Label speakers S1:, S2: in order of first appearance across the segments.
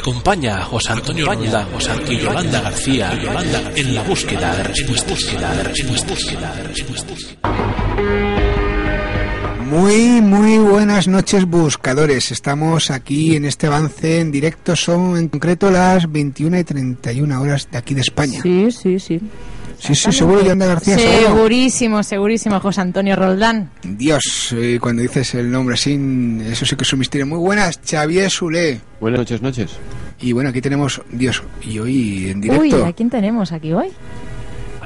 S1: Acompaña a José Antonio Ronda, José Antonio Yolanda García, Yolanda García, en la búsqueda de respuestas, búsqueda de respuestas, búsqueda de respuestas.
S2: Muy, muy buenas noches buscadores. Estamos aquí en este avance en directo. Son en concreto las 21 y 31 horas de aquí de España.
S3: Sí, sí, sí.
S2: Sí, sí, seguro, Yolanda García. seguro.
S3: Segurísimo, segurísimo, José Antonio Roldán.
S2: Dios, eh, cuando dices el nombre así, eso sí que es un misterio. Muy buenas, Xavier Sule.
S4: Buenas noches, noches.
S2: Y bueno, aquí tenemos, Dios, y hoy en directo.
S3: Uy, ¿a quién tenemos aquí hoy?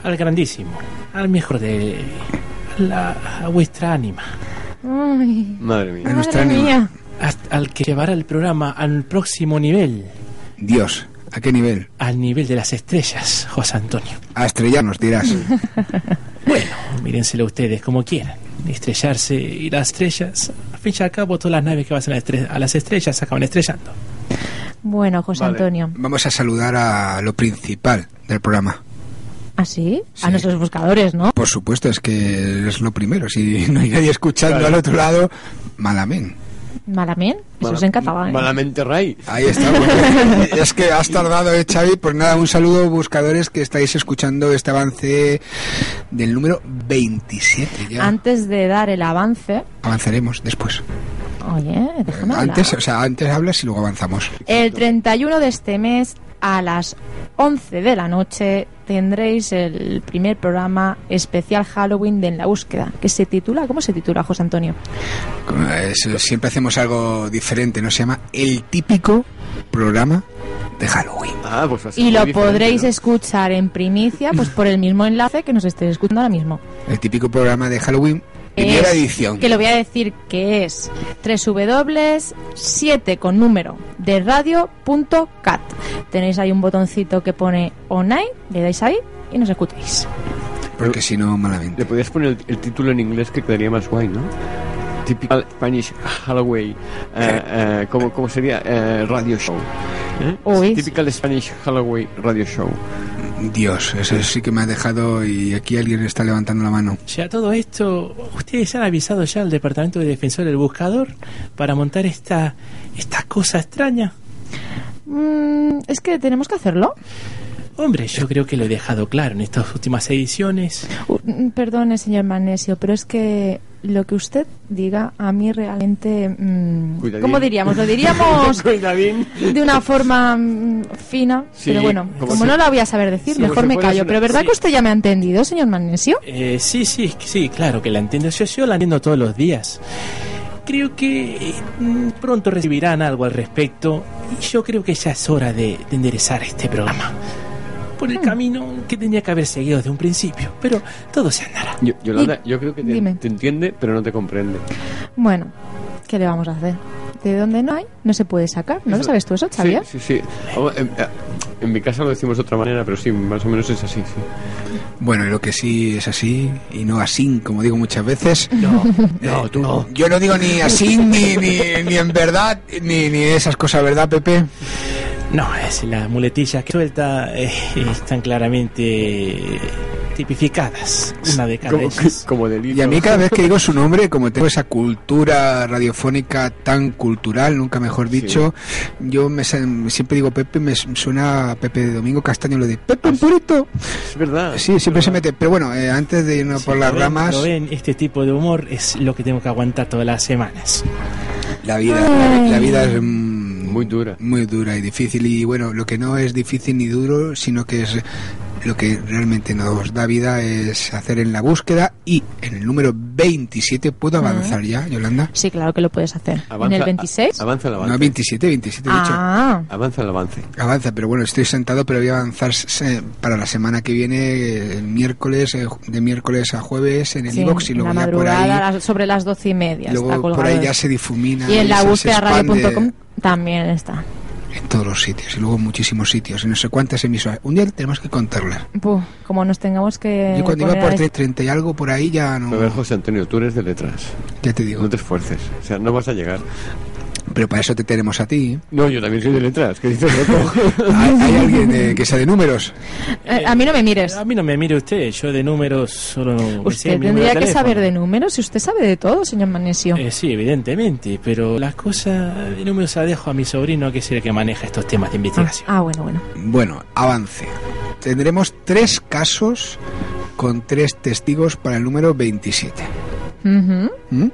S1: Al grandísimo, al mejor de la, a vuestra ánima,
S3: Ay,
S4: Madre mía.
S2: A nuestra
S3: madre
S2: ánima.
S3: mía.
S1: hasta- al que llevará el programa al próximo nivel,
S2: Dios, ¿a qué nivel?
S1: al nivel de las estrellas, José Antonio.
S2: A estrellarnos, dirás.
S1: Bueno, mírenselo ustedes como quieran. Estrellarse y las estrellas, al fin y al cabo, todas las naves que van a, las estre- a las estrellas se acaban estrellando.
S3: Bueno, José
S4: Vale.
S3: Antonio.
S2: Vamos a saludar a lo principal del programa.
S3: ¿Ah, sí?
S2: Sí.
S3: A nuestros buscadores, ¿no?
S2: Por supuesto, es que es lo primero. Si no hay nadie escuchando
S4: Claro.
S2: al otro lado, malamén.
S3: Malamén. Eso es en catalán.
S4: Malamente Ray.
S2: Ahí está. porque es que has tardado, eh, Xavi. Pues nada, un saludo, buscadores, que estáis escuchando este avance del número 27. Ya
S3: Antes de dar el avance,
S2: avanzaremos después.
S3: oye, déjame hablar.
S2: Antes, o sea, antes hablas y luego avanzamos.
S3: El 31 de este mes, a las 11 de la noche, tendréis el primer programa especial Halloween de En la Búsqueda, que se titula, ¿cómo se titula, José Antonio?
S2: Es- siempre hacemos algo diferente, ¿no? Se llama El Típico Programa de Halloween.
S4: Ah, pues
S3: Y lo podréis
S4: ¿no?
S3: escuchar en primicia, pues por el mismo enlace que nos estéis escuchando ahora mismo.
S2: El típico programa de Halloween, primera
S3: Es-
S2: edición.
S3: Que lo voy a decir que es www7 con número de radio.cat. Tenéis ahí un botoncito que pone online, le dais ahí y nos escucháis.
S2: Porque si no, malamente.
S4: Le podías poner el, el título en inglés que quedaría más guay, ¿no? Typical Spanish Halloween. Eh, eh, ¿cómo, cómo sería? Eh, radio show. ¿Eh? Typical Spanish Halloween Radio Show.
S2: Dios, eso sí que me ha dejado y aquí alguien está levantando la mano.
S1: Ya todo esto, ustedes han avisado ya al Departamento de Defensor del Buscador para montar esta, esta cosa extraña.
S3: Mm, es que tenemos que hacerlo.
S1: Hombre, yo creo que lo he dejado claro en estas últimas ediciones.
S3: Uh, mm, perdone, señor Magnesio, pero es que lo que usted diga a mí realmente... mm,
S4: Cuidadín.
S3: ¿Cómo diríamos? Lo diríamos de una forma mm, fina,
S4: Sí,
S3: pero bueno,
S4: como
S3: como
S4: si-
S3: no la voy a saber decir,
S4: Sí,
S3: mejor me callo.
S4: una-
S3: Pero ¿verdad
S1: sí.
S3: que usted ya me ha entendido, señor Magnesio?
S1: Eh, sí, sí, sí, claro que la entiendo. Yo, yo la entiendo todos los días. Creo que mm, pronto recibirán algo al respecto y yo creo que ya es hora de, de enderezar este programa. Por el camino que tenía que haber seguido desde un principio, pero todo se andará.
S4: Yo- Yolanda, yo creo que te,
S3: Dime.
S4: te entiende, pero no te comprende.
S3: Bueno, ¿qué le vamos a hacer? De donde no hay, no se puede sacar. ¿No lo
S4: Eso-
S3: sabes tú eso, Xavier?
S4: Sí, sí, sí. Vamos, En, eh, en mi casa lo decimos de otra manera, pero sí, más o menos es así, sí.
S2: Bueno, y lo que sí es así y no así, como digo muchas veces.
S1: No,
S2: Eh, Yo no digo ni así, ni, ni, ni en verdad, ni, ni esas cosas, ¿verdad, Pepe?
S1: No, es las muletillas que suelta eh, están claramente tipificadas, una de cada
S4: Como, como delito.
S2: Y a mí cada vez que digo su nombre, como tengo esa cultura radiofónica tan cultural, nunca mejor dicho, yo me, siempre digo Pepe, me suena a Pepe de Domingo Castaño lo de Pepe un purito.
S4: Es verdad.
S2: Sí, siempre se mete. Pero bueno, eh, antes de irnos
S1: Sí,
S2: por las
S1: ven,
S2: ramas,
S1: ven, este tipo de humor es lo que tengo que aguantar todas las semanas.
S2: la vida, la, la vida es mm,
S4: Muy dura.
S2: muy dura y difícil y bueno, lo que no es difícil ni duro, sino que es lo que realmente nos da vida es hacer en la búsqueda y en el número 27 puedo avanzar ya, Yolanda.
S3: Sí, claro que lo puedes hacer.
S4: Avanza,
S3: ¿En el 26?
S4: a- Avanza el avance.
S2: No, 27, 27 he dicho.
S3: ah,
S4: Avanza el avance.
S2: Avanza, pero bueno, estoy sentado, pero voy a avanzar para la semana que viene, el miércoles, eh, de miércoles a jueves en el
S3: sí,
S2: iBox y
S3: en
S2: luego
S3: la
S2: ya por
S3: madrugada,
S2: ahí,
S3: sobre las doce y media. está
S2: por ahí ya se difumina.
S3: y en la búsqueda radio.com también está.
S2: En todos los sitios y luego muchísimos sitios, y no sé cuántas emisoras. Un día tenemos que contarlas.
S3: Puh, como nos tengamos que.
S2: Yo cuando iba por
S3: des-
S2: 30 y algo por ahí ya no.
S4: A ver, José Antonio, tú eres de letras.
S2: Ya te digo.
S4: No te esfuerces. O sea, no vas a llegar.
S2: Pero para eso te tenemos a ti.
S4: No, yo también soy de letras. ¿Qué dices, loco?
S2: ¿Hay, hay alguien eh, que sea de números?
S3: Eh, a mí no me mires.
S1: A mí no me mire usted, yo de números solo...
S3: Usted
S1: número
S3: tendría que
S1: teléfono.
S3: saber de números y usted sabe de todo, señor Manesio.
S1: Eh, sí, evidentemente, pero las cosas de números las dejo a mi sobrino, que es el que maneja estos temas de investigación.
S3: Ah, bueno, bueno.
S2: Bueno, avance. Tendremos tres casos con tres testigos para el número 27. ¿Mm?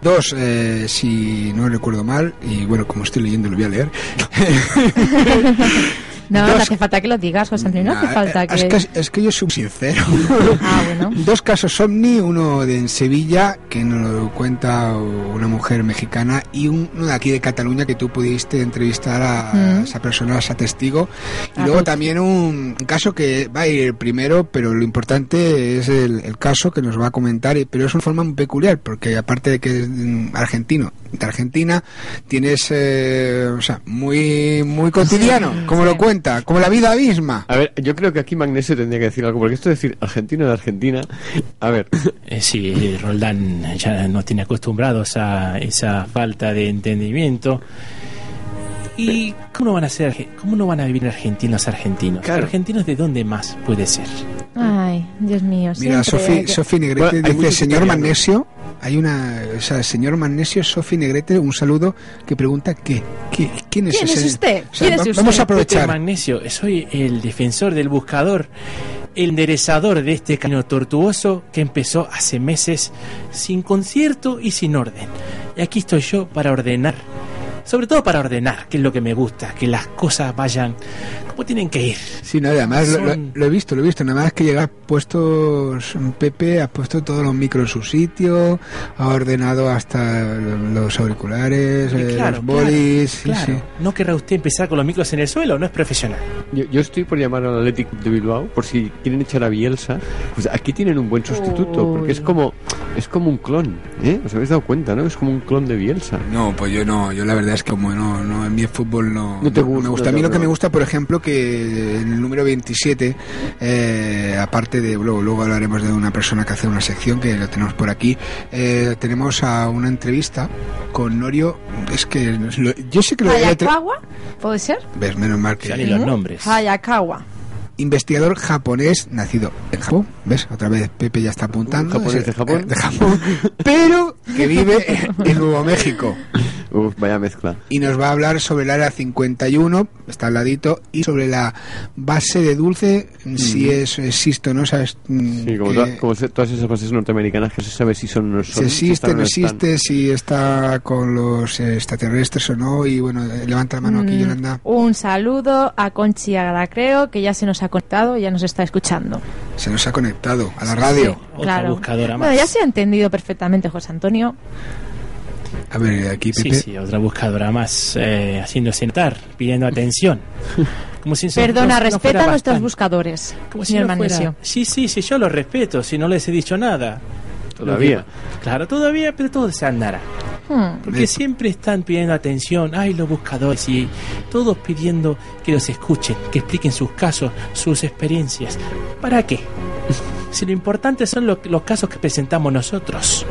S2: Dos, eh, si no recuerdo mal, y bueno, como estoy leyendo lo voy a leer.
S3: No, no
S2: Dos-
S3: hace falta que lo digas, José Antonio, no hace falta
S2: es,
S3: que...
S2: que, es que yo soy sincero.
S3: Ah, bueno.
S2: Dos casos Omni, uno de en Sevilla, que nos lo cuenta una mujer mexicana, y un- uno de aquí de Cataluña, que tú pudiste entrevistar a
S3: Mm.
S2: esa persona, a ese testigo. Y
S3: Ah,
S2: luego
S3: pues.
S2: también un, caso que va a ir primero, pero lo importante es el, el caso que nos va a comentar, pero es una forma muy peculiar, porque aparte de que es mm, argentino, de Argentina, tienes, eh, o sea, muy, muy cotidiano, como
S3: sí.
S2: lo cuenta, como la vida misma.
S4: A ver, yo creo que aquí Magnesio tendría que decir algo, porque esto de decir argentino de Argentina. A ver,
S1: Eh, sí, Roldán ya nos tiene acostumbrados a esa falta de entendimiento. ¿Y cómo no van a ser, cómo no van a vivir argentinos argentinos?
S4: Claro.
S1: ¿Argentinos de dónde más puede ser?
S3: Ay, Dios mío.
S2: Mira,
S3: hay que-
S2: Sofi Negrete
S4: Bueno,
S2: dice, señor. Magnesio, hay una, o sea, señor Magnesio, Sofi Negrete, un saludo que pregunta qué, qué quién es
S3: ¿Quién es
S2: ese?
S3: usted?
S2: O sea,
S3: ¿Quién es
S2: va-
S3: usted?
S2: Vamos a
S1: Pepe
S2: aprovechar.
S1: Magnesio, soy el defensor del buscador, el enderezador de este camino tortuoso que empezó hace meses sin concierto y sin orden. Y aquí estoy yo para ordenar, sobre todo para ordenar, que es lo que me gusta, que las cosas vayan como tienen que ir.
S2: Sí, no, además lo, lo- he visto, lo he visto. Nada más que llegar puestos, Pepe ha puesto todos los micros en su sitio, ha ordenado hasta los auriculares, eh,
S1: claro,
S2: los bolis. sí,
S1: claro,
S2: sí.
S1: No querrá usted empezar con los micros en el suelo, no es profesional.
S4: yo, yo estoy por llamar al Athletic de Bilbao, por si quieren echar a Bielsa. Pues aquí tienen un buen sustituto, porque es
S3: Uy.
S4: como es como un clon, ¿eh? ¿Os habéis dado cuenta, no? Es como un clon de Bielsa.
S2: No, pues yo no, yo la verdad es que como no, no en mi fútbol no,
S4: No te
S2: no
S4: gusta,
S2: me gusta.
S4: no
S2: A mí lo que me
S4: gusta,
S2: por ejemplo, que en el número 27, eh, aparte de, luego, luego hablaremos de una persona que hace una sección, que lo tenemos por aquí, eh, tenemos a una entrevista con Norio, es que lo- yo sé que lo
S3: Hayakawa, ¿puede ser?
S2: ves, menos mal que
S1: Ya ni los nombres.
S3: Hayakawa.
S2: investigador japonés nacido en Japón, ¿ves? Otra vez Pepe ya está apuntando.
S4: ¿Japonés de Japón?
S2: eh, de Japón, pero que vive en Nuevo México.
S4: Uf, vaya mezcla.
S2: y nos va a hablar sobre el área 51, está al ladito, y sobre la base de dulce, si es existe o no, sabes mm,
S4: Sí, como,
S2: que
S4: toda- como se- todas esas bases norteamericanas que se sabe si son o no
S2: si
S4: son.
S2: existe,
S4: están o
S2: no
S4: están.
S2: existe, si está con los eh, extraterrestres o no, y bueno, eh, levanta la mano aquí,
S3: Mm,
S2: Yolanda,
S3: Un saludo a Conchi Agracreo, que ya se nos ha conectado ya nos está escuchando.
S2: se nos ha conectado a la radio.
S3: Sí,
S1: Otra
S3: claro.
S1: buscadora
S3: Bueno,
S1: más.
S3: ya se ha entendido perfectamente, José Antonio.
S2: A ver, aquí
S1: Sí,
S2: Pepe.
S1: sí, otra buscadora más eh, haciéndose notar, pidiendo atención. Como si
S3: Perdona,
S1: no- no
S3: respeta
S1: fuera
S3: a nuestros buscadores,
S1: Como si
S3: señor
S1: no fuera-
S3: Manesio.
S1: Sí, sí, sí, yo lo respeto, si no les he dicho nada.
S4: Todavía.
S1: Claro, todavía, pero todo se andará.
S3: Hmm.
S1: Porque siempre están pidiendo atención, ay, los buscadores, y todos pidiendo que los escuchen, que expliquen sus casos, sus experiencias. ¿Para qué? Si lo importante son lo- los casos que presentamos nosotros,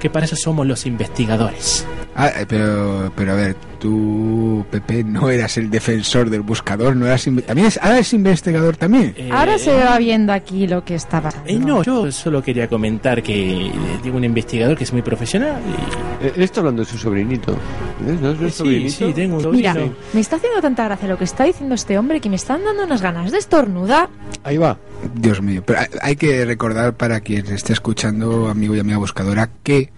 S1: que para eso somos los investigadores.
S2: Ah, eh, pero, pero a ver, tú, Pepe, no eras el defensor del buscador, no eras... También es, ahora es investigador también.
S1: Eh,
S3: Ahora se va viendo aquí lo que está pasando.
S1: eh, no, yo solo quería comentar que eh, tengo un investigador que es muy profesional. y-
S4: Eh, está hablando de su sobrinito. ¿Eh? ¿No es
S1: sí,
S4: sobrinito?
S1: sí, tengo un
S3: Mira,
S1: sobrino.
S3: me está haciendo tanta gracia lo que está diciendo este hombre que me están dando unas ganas de estornudar.
S4: Ahí va.
S2: Dios mío, pero hay- hay que recordar para quien esté escuchando, amigo y amiga buscadora, que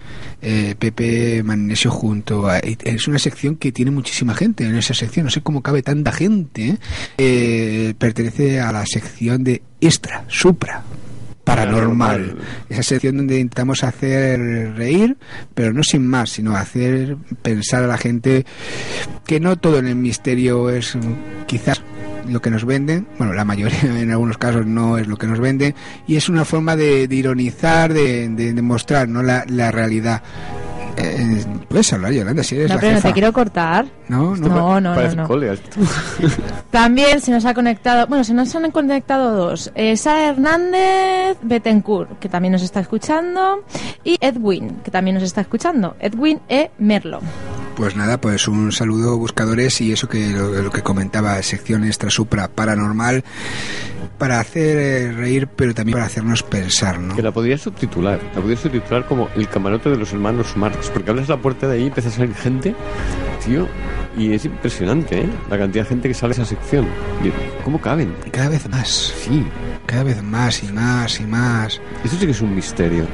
S2: eh, Pepe Magnesio junto a... Es una sección que tiene muchísima gente en esa sección, no sé cómo cabe tanta gente, ¿eh? Eh, pertenece a la sección de Extra, Supra. Paranormal. Esa sección donde intentamos hacer reír, pero no sin más, sino hacer pensar a la gente que no todo en el misterio es mm, quizás lo que nos venden, bueno, la mayoría en algunos casos no es lo que nos venden, y es una forma de, de ironizar, de, de, de mostrar ¿no? la, la realidad. Eh, Puedes hablar, Yolanda, si eres
S3: No,
S2: la
S3: pero no te quiero cortar.
S2: No, no.
S3: No, no,
S4: Parece
S3: no. También se nos ha conectado, bueno, se nos han conectado dos. Eh, Sara Hernández Betancourt, que también nos está escuchando, y Edwin, que también nos está escuchando. Edwin E. Merlo.
S2: Pues nada, pues un saludo buscadores y eso que lo, lo que comentaba, sección extra supra paranormal, para hacer eh, reír, pero también para hacernos pensar, ¿no?
S4: Que la podría subtitular. La podría subtitular como El camarote de los hermanos Marx. Porque abres la puerta de ahí y empieza a salir gente, tío. Y es impresionante, ¿eh? La cantidad de gente que sale a esa sección. ¿Cómo caben?
S2: Cada vez más,
S4: Sí.
S2: cada vez más y más y más.
S4: Eso sí que es un misterio.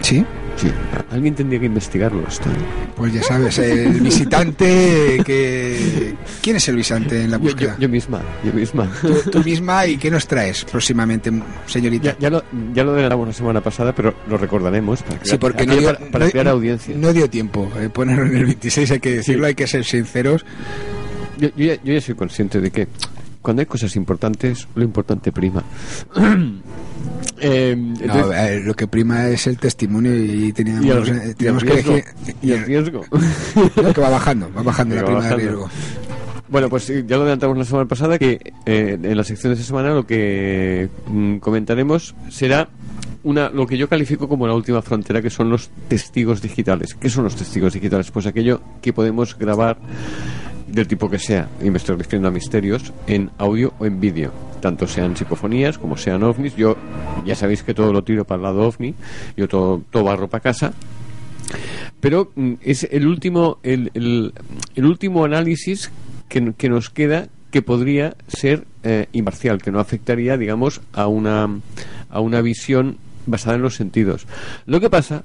S2: ¿Sí?
S4: Sí. Alguien tendría que investigarlo esto. ¿eh?
S2: Pues ya sabes, el visitante que... ¿Quién es el visitante en la
S4: Yo, yo-
S2: búsqueda?
S4: yo misma, yo misma.
S2: Tú, tú misma y qué nos traes próximamente, señorita.
S4: Ya, ya lo, ya lo la semana pasada, pero lo recordaremos para,
S2: Sí,
S4: crear-
S2: porque no dio,
S4: para, para
S2: no-
S4: crear audiencia.
S2: no dio tiempo eh, ponerlo en el 26, hay que decirlo, hay que ser sinceros.
S4: Yo, yo ya, yo ya soy consciente de que cuando hay cosas importantes, lo importante prima. Eh,
S2: No,
S4: entonces-
S2: eh, lo que prima es el testimonio y teníamos,
S4: y el,
S2: eh,
S4: y el
S2: teníamos que
S4: riesgo.
S2: elegir...
S4: y el riesgo.
S2: No, que va bajando, va bajando la
S4: Que va
S2: prima de
S4: bajando.
S2: riesgo.
S4: Bueno, pues sí, ya lo adelantamos la semana pasada que eh, en la sección de esta semana lo que mm, comentaremos será una lo que yo califico como la última frontera que son los testigos digitales. ¿Qué son los testigos digitales? Pues aquello que podemos grabar del tipo que sea, y me estoy refiriendo a misterios, en audio o en vídeo, tanto sean psicofonías como sean ovnis. Yo ya sabéis que todo lo tiro para el lado ovni, yo todo, todo barro para casa, pero mm, es el último el, el- último análisis que, que nos queda que podría ser eh, imparcial que no afectaría digamos a una a una visión basada en los sentidos. Lo que pasa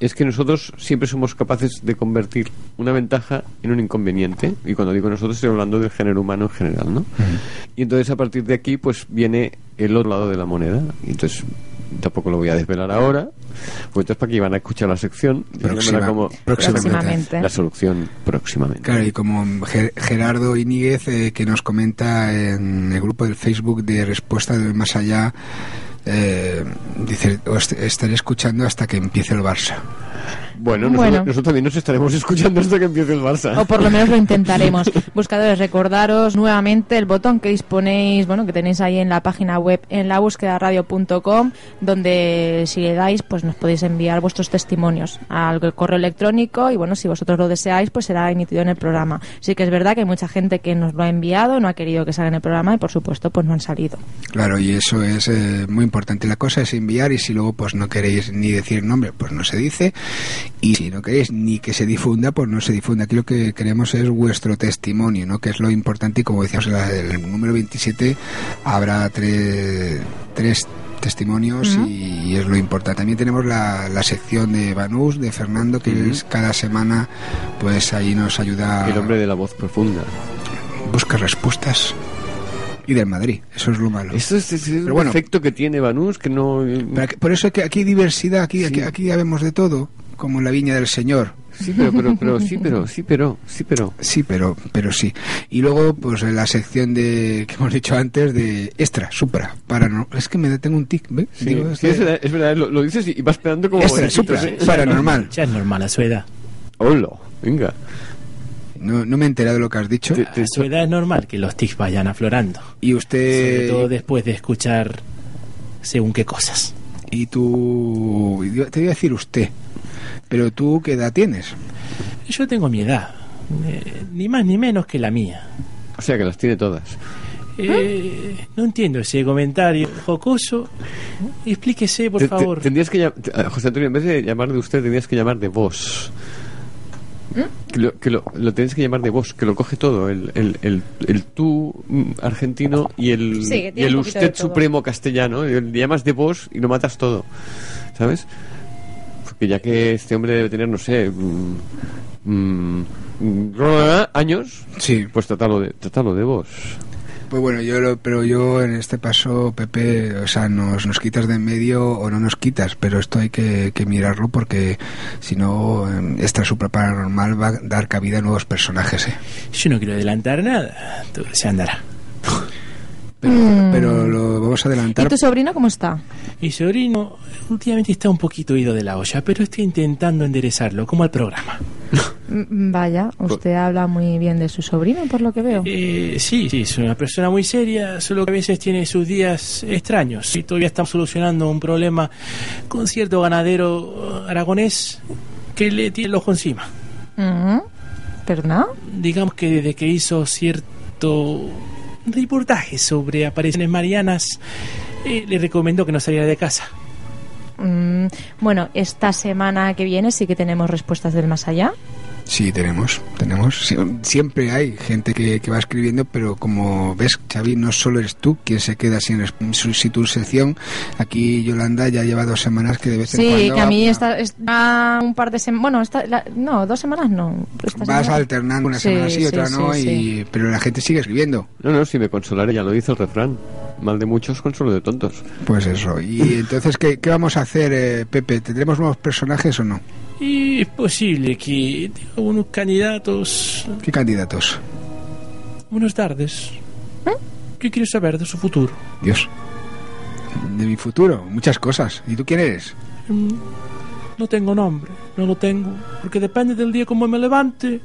S4: es que nosotros siempre somos capaces de convertir una ventaja en un inconveniente. Y cuando digo nosotros estoy hablando del género humano en general ¿no? y entonces a partir de aquí pues viene el otro lado de la moneda. Y entonces tampoco lo voy a desvelar ahora. Pues entonces para que iban a escuchar la sección
S2: Próxima-
S4: como
S2: próximamente.
S3: Próximamente.
S4: la solución próximamente.
S2: Claro, y como Ger- Gerardo Iníguez, eh, que nos comenta en el grupo del Facebook de Respuesta del Más Allá, eh, dice, "Os estaré escuchando hasta que empiece el Barça.
S4: Bueno, nosotros,
S3: Bueno.
S4: nosotros también nos estaremos escuchando hasta que empiece el Barça
S3: O por lo menos lo intentaremos. Buscadores, recordaros nuevamente el botón que disponéis, bueno, que tenéis ahí en la página web en la búsqueda radio.com, donde si le dais, pues nos podéis enviar vuestros testimonios al correo electrónico y bueno, si vosotros lo deseáis, pues será emitido en el programa. Sí que es verdad que hay mucha gente que nos lo ha enviado, no ha querido que salga en el programa y por supuesto, pues no han salido.
S2: Claro, y eso es eh, muy importante. La cosa es enviar y si luego pues no queréis ni decir nombre, pues no se dice. Y si no queréis ni que se difunda, pues no se difunda. Aquí lo que queremos es vuestro testimonio, ¿no? Que es lo importante y como decíamos en el número 27 habrá tres, tres testimonios y, y es lo importante. También tenemos la, la sección de Banús, de Fernando, que es cada semana, pues ahí nos ayuda
S4: el hombre de la voz profunda
S2: busca respuestas. Y del Madrid, eso es lo malo.
S4: eso es, es el
S2: bueno.
S4: efecto que tiene Banús que no
S2: Pero aquí- por eso es que aquí hay diversidad, aquí,
S4: Sí.
S2: aquí, aquí ya vemos de todo, como en la viña del Señor.
S4: sí pero pero pero sí pero sí pero sí pero
S2: Sí, pero, pero sí. Y luego, pues en la sección de que hemos dicho antes de extra, supra, paranormal. Es que me tengo un tic, ¿ve?
S4: Sí,
S2: Digo,
S4: sí,
S2: este-
S4: es verdad, es verdad, lo, lo dices y vas esperando como
S2: extra, supra,
S4: ¿eh?
S2: paranormal.
S1: Ya es normal a su edad.
S4: Hola, venga.
S2: No, no me he enterado de lo que has dicho.
S4: Te-
S1: A su edad es normal que los tics vayan aflorando.
S2: Y
S1: Sobre
S2: usted
S1: todo después de escuchar según qué cosas.
S2: y tú, te voy a decir usted, pero tú qué edad tienes?
S1: Yo tengo mi edad, eh, ni más ni menos que la mía.
S4: O sea que las tiene todas.
S1: Eh, no entiendo ese comentario jocoso. Explíquese, por
S4: Te- te-
S1: favor.
S4: tendrías que a José Antonio, en vez de llamar de usted, tendrías que llamar de vos. Que, lo, que lo, lo tienes que llamar de vos, que lo coge todo, el, el, el, el tú mm, argentino y el,
S3: Sí,
S4: y el usted supremo castellano. Le llamas de vos y lo matas todo, ¿sabes? Porque ya que este hombre debe tener, no sé, mm, mm, mm, años,
S2: Sí.
S4: pues trátalo de, trátalo de vos.
S2: Pues bueno, yo lo, pero yo en este paso, Pepe, o sea, nos, nos quitas de en medio o no nos quitas, pero esto hay que, que mirarlo porque si no, esta supra paranormal va a dar cabida a nuevos personajes, ¿eh?
S1: Yo no quiero adelantar nada. Todo se andará.
S2: Pero,
S3: Mm.
S2: pero lo vamos a
S3: ¿Y
S2: adelantar.
S3: tu sobrino cómo está?
S1: Mi sobrino últimamente está un poquito ido de la olla, pero estoy intentando enderezarlo, como al programa.
S3: Mm, Vaya, usted habla muy bien de su sobrino, por lo que veo.
S1: Eh, sí, sí, es una persona muy seria, solo que a veces tiene sus días extraños. Y todavía estamos solucionando un problema con cierto ganadero aragonés que le tiene el ojo encima.
S3: Mm. ¿Perdona?
S1: Digamos que desde que hizo cierto reportaje sobre apariciones marianas, eh, le recomendó que no saliera de casa.
S3: Mm, bueno, esta semana que viene sí que tenemos respuestas del más allá.
S2: Sí, tenemos, tenemos. Sie- Siempre hay gente que, que va escribiendo, pero como ves, Xavi, no solo eres tú quien se queda sin sin tu sección. Aquí Yolanda ya lleva dos semanas que de vez en
S3: Sí,
S2: cuando
S3: que a mí
S2: va-
S3: está, está un par de semanas. Bueno, está, la- no, dos semanas no. Esta
S2: vas
S3: semana-
S2: alternando una semana sí,
S3: sí,
S2: otra
S3: sí,
S2: no,
S3: sí.
S2: y pero la gente sigue escribiendo.
S4: No, no, si me consolaré, ya lo dice el refrán. Mal de muchos, consuelo de tontos.
S2: Pues eso. Y entonces, ¿qué, qué vamos a hacer, eh, Pepe? ¿Tendremos nuevos personajes o no?
S1: Y es posible que tenga unos candidatos.
S2: ¿Qué candidatos?
S1: Buenas tardes. ¿Qué quieres saber de su futuro?
S2: Dios. De mi futuro, muchas cosas. ¿Y tú quién eres?
S1: Mm, No tengo nombre, no lo tengo, porque depende del día como me levante.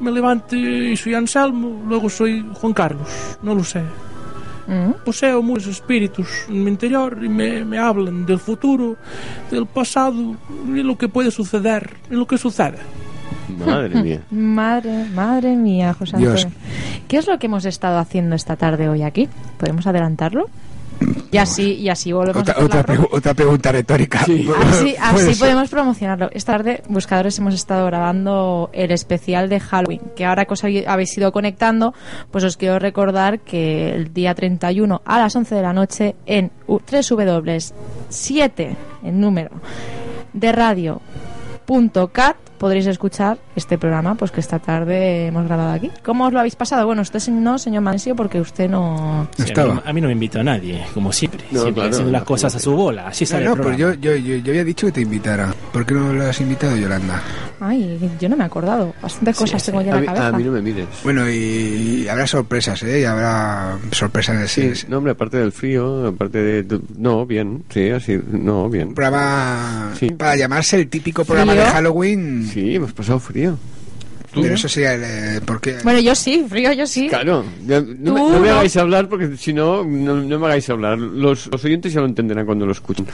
S1: Me levante y soy Anselmo, luego soy Juan Carlos, no lo sé.
S3: Mm.
S1: Poseo muchos espíritus en mi interior y me, me hablan del futuro, del pasado y lo que puede suceder y lo que sucede.
S4: Madre mía.
S3: Madre, madre mía, José
S2: Dios.
S3: Antonio. ¿Qué es lo que hemos estado haciendo esta tarde hoy aquí? ¿Podemos adelantarlo? Y así, y así volvemos
S2: Otra,
S3: a
S2: otra, pregu- otra pregunta retórica.
S4: Sí.
S3: Así, así
S2: Puede ser.
S3: podemos promocionarlo. Esta tarde, buscadores, hemos estado grabando el especial de Halloween, que ahora que os habéis- ido conectando, pues os quiero recordar que el día 31 a las 11 de la noche en u- www.7 en número de radio.cat podréis escuchar este programa pues que esta tarde hemos grabado aquí. ¿Cómo os lo habéis pasado? Bueno, usted no, señor Manesio, porque usted no...
S2: No
S1: Sí, a, mí,
S2: estaba.
S1: no- a mí no me invitó a nadie, como siempre.
S4: No,
S1: siempre
S4: claro,
S1: haciendo las
S4: imagínate.
S1: cosas a su bola. Así
S2: No,
S1: sale
S2: no,
S1: el
S2: pero yo, yo, yo, yo había dicho que te invitara. ¿Por qué no lo has invitado, Yolanda?
S3: Ay, yo no me he acordado. Bastantes
S1: Sí,
S3: cosas
S1: sí.
S3: tengo ya
S4: A
S3: en
S4: mí,
S3: la cabeza.
S4: a mí no me mires.
S2: Bueno, y, y habrá sorpresas, ¿eh? Y habrá sorpresas en
S4: Sí,
S2: ese,
S4: no, hombre, aparte del frío, aparte de... de- No, bien, sí, así, no, bien.
S2: un programa
S4: Sí.
S2: para llamarse el típico programa
S3: ¿Frío?
S2: de Halloween.
S4: Sí, hemos pasado frío.
S2: Pero eso sería el, eh, porque
S3: Bueno, yo sí, frío, yo sí.
S4: Claro, no, me,
S3: Tú
S4: no me hagáis hablar porque si no, no, no me hagáis hablar. Los, los oyentes ya lo entenderán cuando lo escuchen.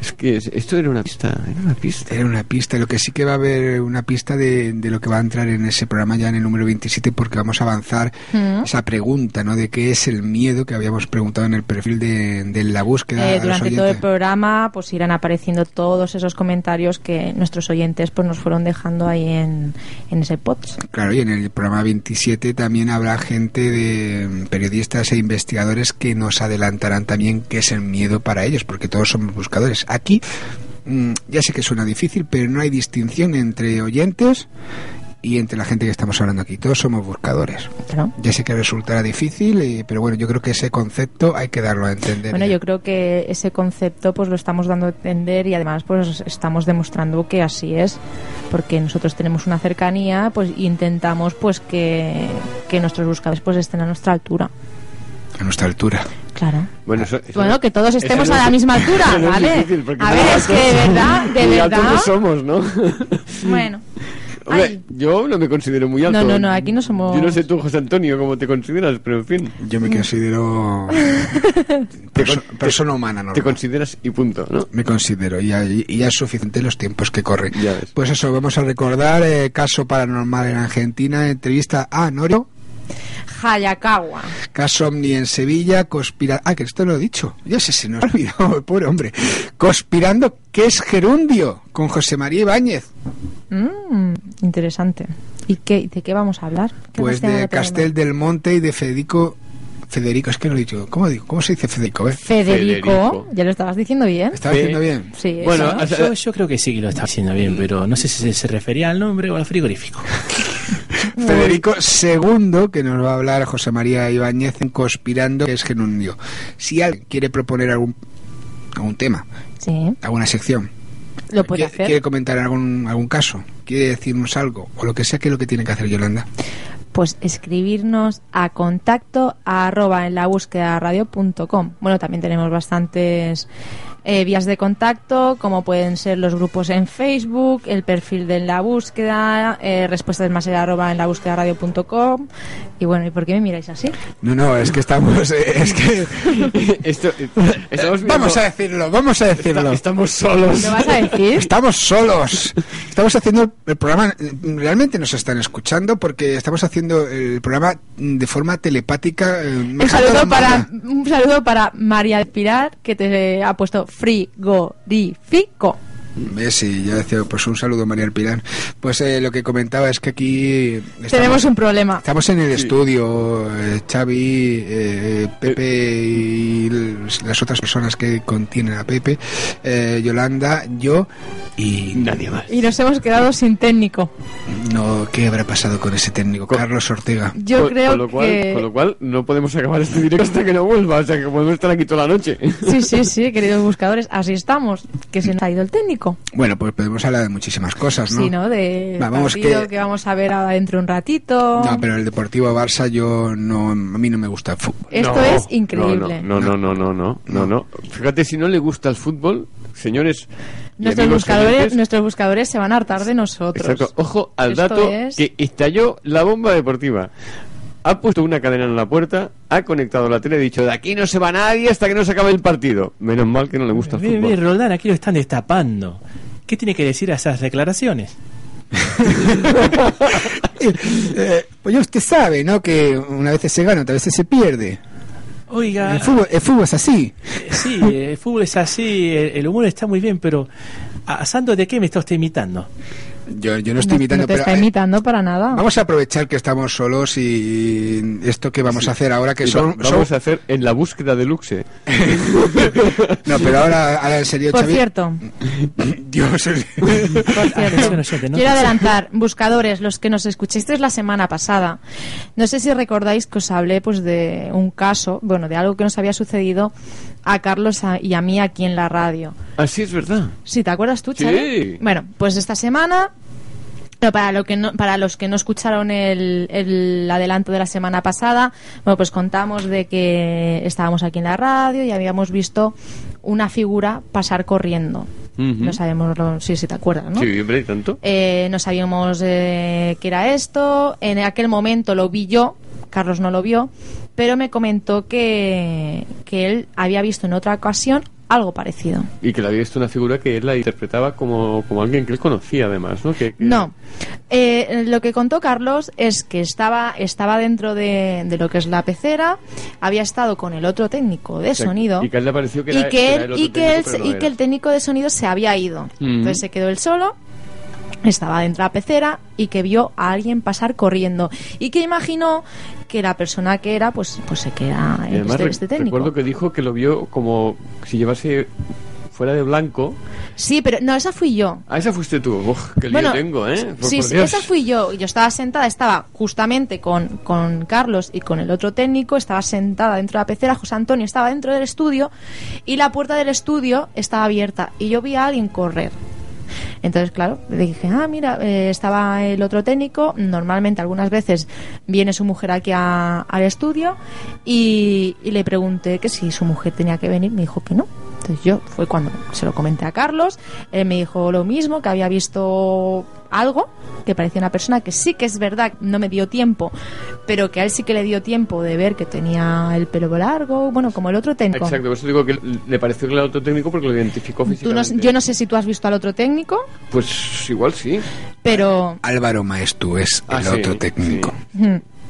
S4: Es que es- esto era una pista, era una pista.
S2: era una pista. Lo que sí que va a haber una pista de, de lo que va a entrar en ese programa ya en el número 27 porque vamos a avanzar
S3: Mm.
S2: esa pregunta, ¿no? De qué es el miedo que habíamos preguntado en el perfil de, de la búsqueda.
S3: Eh, durante todo el programa pues irán apareciendo todos esos comentarios que nuestros oyentes pues nos fueron dejando ahí en, en ese post.
S2: Claro, y en el programa 27 también habrá gente de mm, periodistas e investigadores que nos adelantarán también qué es el miedo para ellos, porque todos somos buscadores. Aquí mm, ya sé que suena difícil, pero no hay distinción entre oyentes y entre la gente que estamos hablando aquí. Todos somos buscadores.
S3: Claro.
S2: Ya sé que resultará difícil, eh, pero bueno, yo creo que ese concepto hay que darlo a entender.
S3: Bueno,
S2: ya.
S3: yo creo que ese concepto pues lo estamos dando a entender y además pues estamos demostrando que así es, porque nosotros tenemos una cercanía, pues e intentamos pues que, que nuestros buscadores pues estén a nuestra altura.
S2: a nuestra altura.
S3: Claro.
S4: Bueno, eso, eso-
S3: Bueno, que todos estemos
S4: no
S3: a la misma altura,
S4: eso no es
S3: ¿vale?
S4: difícil,
S3: A ver, es que de verdad, de verdad.
S4: no somos, ¿no?
S3: Bueno. Ay.
S4: yo no me considero muy alto.
S3: No, no, no, aquí no somos-
S4: Yo no sé tú, José Antonio, cómo te consideras, pero en fin,
S2: Yo me considero perso- persona humana,
S4: te
S2: normal.
S4: consideras y punto, ¿no?
S2: Me considero, y ya, y ya es suficiente los tiempos que corren. Pues eso, vamos a recordar eh, caso paranormal en Argentina, entrevista a Norio,
S3: Hayakawa.
S2: caso Omni en Sevilla, conspira... Ah, que esto lo he dicho, ya sé, se nos ha olvidado, pobre hombre. Conspirando, que es gerundio? Con José María Ibáñez.
S3: Mm, interesante. ¿Y qué, de qué vamos a hablar? ¿Qué
S2: Pues de? Castel del Monte y de Federico... Federico, es que no lo he dicho. ¿Cómo, digo? ¿Cómo se dice Federico? eh?
S3: Federico,
S4: Federico.
S3: ya lo estabas diciendo bien.
S2: ¿Estaba
S4: Fe-
S2: diciendo bien?
S3: Sí,
S4: Bueno,
S3: eso.
S1: Yo, yo creo que sí que lo está haciendo bien, pero no sé si se, se refería al nombre o al frigorífico.
S2: Federico II, que nos va a hablar José María Ibáñez en Conspirando, que es gerundio. Si alguien quiere proponer algún, algún tema,
S3: sí,
S2: alguna sección,
S3: lo puede
S2: quiere,
S3: hacer.
S2: quiere comentar algún, algún caso, quiere decirnos algo, o lo que sea, que es lo que tiene que hacer Yolanda?
S3: Pues escribirnos a contacto arroba en la búsqueda radio.com. Bueno, también tenemos bastantes eh, vías de contacto, como pueden ser los grupos en Facebook, el perfil de En la Búsqueda, eh, respuestas más allá arroba en la búsqueda radio.com. Y bueno, ¿y por qué me miráis así?
S2: No, no, es que estamos. eh, Es que.
S4: Esto, eh, estamos viendo-
S2: Vamos a decirlo, vamos a decirlo.
S4: Esta- estamos solos.
S3: ¿Lo vas a decir?
S2: Estamos solos. Estamos haciendo el programa. Realmente nos están escuchando porque estamos haciendo el programa de forma telepática. eh,
S3: Un saludo, para, un saludo para María Pilar, que te ha puesto frigorífico.
S2: ¿Ves? Sí, ya decía, pues un saludo, María Pilar. Pues eh, lo que comentaba es que aquí. estamos-
S3: Tenemos un problema.
S2: Estamos en el estudio, eh, Xavi, eh, Pepe y las otras personas que contienen a Pepe, eh, Yolanda, yo y
S4: Nadie más.
S3: Y nos hemos quedado sin técnico.
S2: no, ¿qué habrá pasado con ese técnico?
S4: Con-
S2: Carlos Ortega.
S3: Yo
S4: Con-
S3: creo
S4: con lo cual,
S3: que...
S4: Con lo cual, no podemos acabar este directo hasta que no vuelva. O sea, que podemos estar aquí toda la noche.
S3: Sí, sí, sí, queridos buscadores, así estamos. Que se nos ha ido el técnico.
S2: Bueno, pues podemos hablar de muchísimas cosas, ¿no?
S3: Sí, ¿no? De
S2: Va, vamos,
S3: partido
S2: que-
S3: que... vamos a ver ahora dentro de un ratito.
S2: No, pero el Deportivo Barça yo no, a mí no me gusta el fútbol.
S3: Esto
S4: No,
S3: es increíble.
S4: No, no, no, no, no, no, no. Fíjate, si no le gusta el fútbol, señores.
S3: Nuestros buscadores, nuestros buscadores se van a hartar de nosotros.
S4: Exacto. Ojo al
S3: Esto
S4: dato
S3: es-
S4: que estalló la bomba deportiva. Ha puesto una cadena en la puerta, ha conectado la tele y ha dicho, de aquí no se va nadie hasta que no se acabe el partido. Menos mal que no le gusta el
S1: Mire, mire,
S4: fútbol.
S1: Roldán, aquí lo están destapando. ¿Qué tiene que decir a esas declaraciones?
S2: Eh, pues ya usted sabe, ¿no? Que una vez se gana, otras veces se pierde.
S1: Oiga,
S2: El fútbol, el fútbol es así.
S1: eh, sí, el fútbol es así, el, el humor está muy bien, pero ¿a Sando de qué me está usted imitando?
S2: Yo, yo no estoy imitando,
S3: no te
S2: pero
S3: está
S2: eh,
S3: para nada.
S2: vamos a aprovechar que estamos solos y esto que vamos a hacer ahora que son,
S4: va- vamos
S2: son-
S4: a hacer en la búsqueda de Luxe.
S2: no, pero ahora, ahora en serio,
S3: Por
S2: Xavi,
S3: cierto,
S2: Dios,
S3: por cierto, quiero adelantar, buscadores, los que nos escuchasteis la semana pasada, no sé si recordáis que os hablé pues de un caso, bueno, de algo que nos había sucedido a Carlos a- y a mí aquí en la radio.
S4: Así es verdad.
S3: Sí, ¿te acuerdas tú,
S4: Sí.
S3: Xavi? Bueno, pues esta semana para, lo que no, para los que no escucharon el, el adelanto de la semana pasada, bueno, pues contamos de que estábamos aquí en la radio y habíamos visto una figura pasar corriendo. No sabemos, lo- sí, sí te acuerdas, ¿no?
S4: Sí, hombre, y tanto.
S3: Eh, no sabíamos eh, qué era esto. En aquel momento lo vi yo, Carlos no lo vio, pero me comentó que, que él había visto en otra ocasión algo parecido.
S4: Y que le había visto una figura que él la interpretaba como, como alguien que él conocía, además, ¿no? Que, que-
S3: No. Eh, lo que contó Carlos es que estaba, estaba dentro de, de lo que es la pecera, había estado con el otro técnico de
S4: O sea,
S3: sonido
S4: Y que él le pareció que
S3: y
S4: era,
S3: que
S4: era
S3: él,
S4: el
S3: y que,
S4: técnico,
S3: él-
S4: no
S3: y que el técnico de sonido se había ido.
S4: Mm.
S3: Entonces se quedó él solo, estaba dentro de la pecera y que vio a alguien pasar corriendo y que imaginó que la persona que era, pues, pues se queda
S4: además
S3: este, este técnico.
S4: recuerdo que dijo que lo vio como si llevase fuera de blanco.
S3: Sí, pero no, esa fui yo.
S4: Ah, esa fuiste tú. Uf, qué lío
S3: Bueno,
S4: tengo, ¿eh? Por-
S3: sí,
S4: por
S3: sí,
S4: Dios.
S3: esa fui yo. Yo estaba sentada, estaba justamente con, con Carlos y con el otro técnico, estaba sentada dentro de la pecera, José Antonio estaba dentro del estudio y la puerta del estudio estaba abierta y yo vi a alguien correr. Entonces, claro, dije, ah, mira, eh, estaba el otro técnico. Normalmente, algunas veces viene su mujer aquí al estudio y, y le pregunté que si su mujer tenía que venir. Me dijo que no. Entonces, yo fue cuando se lo comenté a Carlos. Él me dijo lo mismo, que había visto algo que parecía una persona que sí que es verdad, no me dio tiempo, pero que a él sí que le dio tiempo de ver que tenía el pelo largo, bueno, como el otro técnico.
S4: Exacto, por eso digo que le pareció que era otro técnico porque lo identificó
S3: Tú no-
S4: físicamente.
S3: yo no sé si tú has visto al otro técnico,
S4: Pues igual sí.
S3: pero
S2: Álvaro Maestu es
S4: Ah,
S2: el
S4: sí,
S2: otro técnico.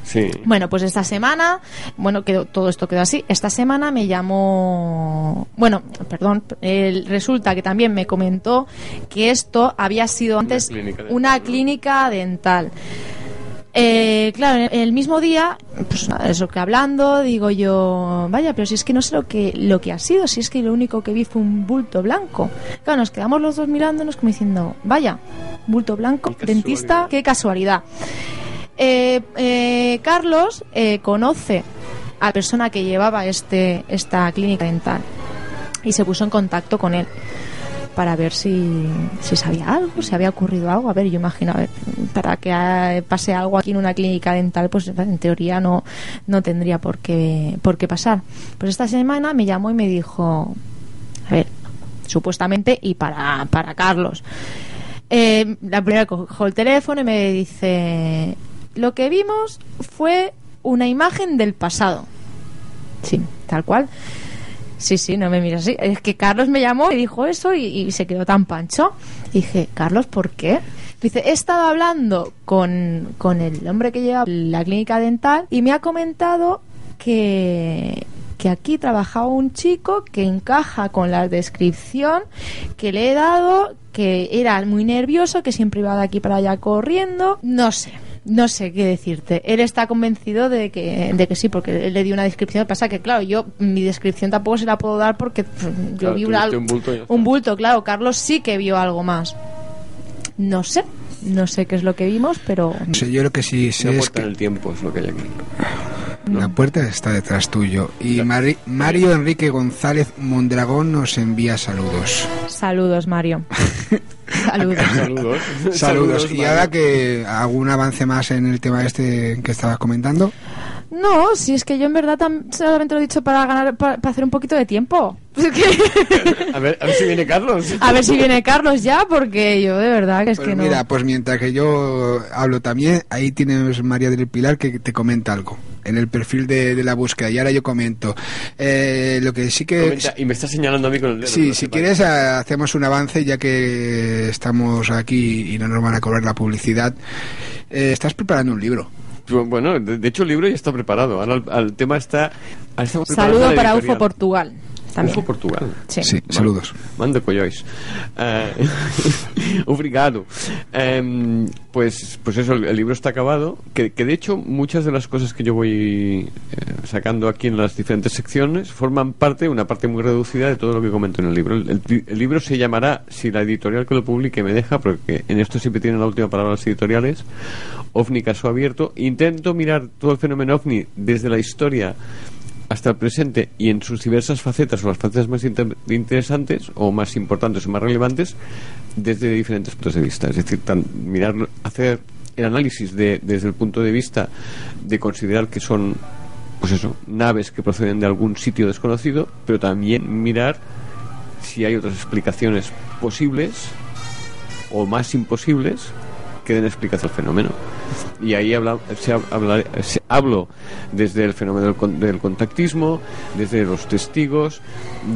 S4: Sí.
S3: Bueno, pues esta semana, bueno, quedó, todo esto quedó así. Esta semana me llamó, bueno, perdón, el- resulta que también me comentó que esto había sido antes
S4: clínica dental,
S3: una clínica dental. Eh, claro, el mismo día, pues nada, eso que hablando, digo yo, vaya, pero si es que no sé lo que, lo que ha sido, si es que lo único que vi fue un bulto blanco. Claro, nos quedamos los dos mirándonos como diciendo, vaya, bulto blanco,
S4: Qué
S3: dentista,
S4: casualidad.
S3: qué casualidad. Eh, eh, Carlos eh, conoce a la persona que llevaba este, esta clínica dental y se puso en contacto con él para ver si, si sabía algo, si había ocurrido algo. A ver, yo imagino, a ver, para que eh, pase algo aquí en una clínica dental, pues en teoría no, no tendría por qué, por qué pasar. Pues esta semana me llamó y me dijo, a ver, supuestamente, y para, para Carlos. Eh, la primera cojo el teléfono y me dice, lo que vimos fue una imagen del pasado. Sí, tal cual. Sí, sí, no me miras así. Es que Carlos me llamó y dijo eso y, se quedó tan pancho. Y dije, Carlos, ¿por qué? Dice, he estado hablando con, con el hombre que lleva la clínica dental y me ha comentado que, que aquí trabajaba un chico que encaja con la descripción que le he dado, que era muy nervioso, que siempre iba de aquí para allá corriendo. No sé. No sé qué decirte. Él está convencido de que, de que sí, porque él le dio una descripción. Pasa que, claro, yo mi descripción tampoco se la puedo dar porque yo
S4: Claro,
S3: vi una-
S4: un bulto
S3: un bulto, claro. Carlos sí que vio algo más. No sé. No sé qué es lo que vimos, pero
S2: No sé, yo lo que sí
S4: Una
S2: sé es que
S4: el tiempo es lo que hay aquí.
S2: la puerta está detrás tuyo. Y Mari- Mario Enrique González Mondragón nos envía saludos.
S3: saludos, Mario. saludos.
S4: Saludos.
S2: Saludos. Y
S4: Mario.
S2: ahora que algún avance más en el tema este que estabas comentando.
S3: No, si es que yo en verdad solamente lo he dicho para ganar, para, para hacer un poquito de tiempo. Es que-
S4: A ver, a ver si viene Carlos.
S3: a ver si viene Carlos ya, porque yo de verdad que es
S2: Pues
S3: que no.
S2: mira, pues mientras que yo hablo también, ahí tienes María del Pilar que te comenta algo en el perfil de, de la búsqueda. Y ahora yo comento. Eh, lo que sí que...
S4: Comenta, y me está señalando a mí con el dedo.
S2: Sí,
S4: no
S2: si quieres ah, hacemos un avance ya que estamos aquí y no nos van a cobrar la publicidad. Eh, estás preparando un libro.
S4: Bueno, de, de hecho el libro ya está preparado. Ahora el, el tema está...
S3: Saludo para. UFO Portugal. También.
S4: UFO Portugal.
S3: Sí.
S2: Sí, saludos.
S4: Mando collois. Eh, obrigado. Em, pues, pues eso, el, el libro está acabado. Que, que de hecho, muchas de las cosas que yo voy eh, sacando aquí en las diferentes secciones forman parte, una parte muy reducida de todo lo que comento en el libro. El, el- el libro se llamará, si la editorial que lo publique me deja, porque en esto siempre tienen la última palabra las editoriales, OVNI Caso Abierto. Intento mirar todo el fenómeno OVNI desde la historia hasta el presente y en sus diversas facetas o las facetas más inter- interesantes o más importantes o más relevantes desde diferentes puntos de vista. Es decir, mirar, hacer el análisis de- desde el punto de vista de considerar que son, pues eso, naves que proceden de algún sitio desconocido, pero también mirar si hay otras explicaciones posibles o más imposibles que den explicación al fenómeno. Y ahí habla, se habla- se- hablo desde el fenómeno del, del contactismo, desde los testigos,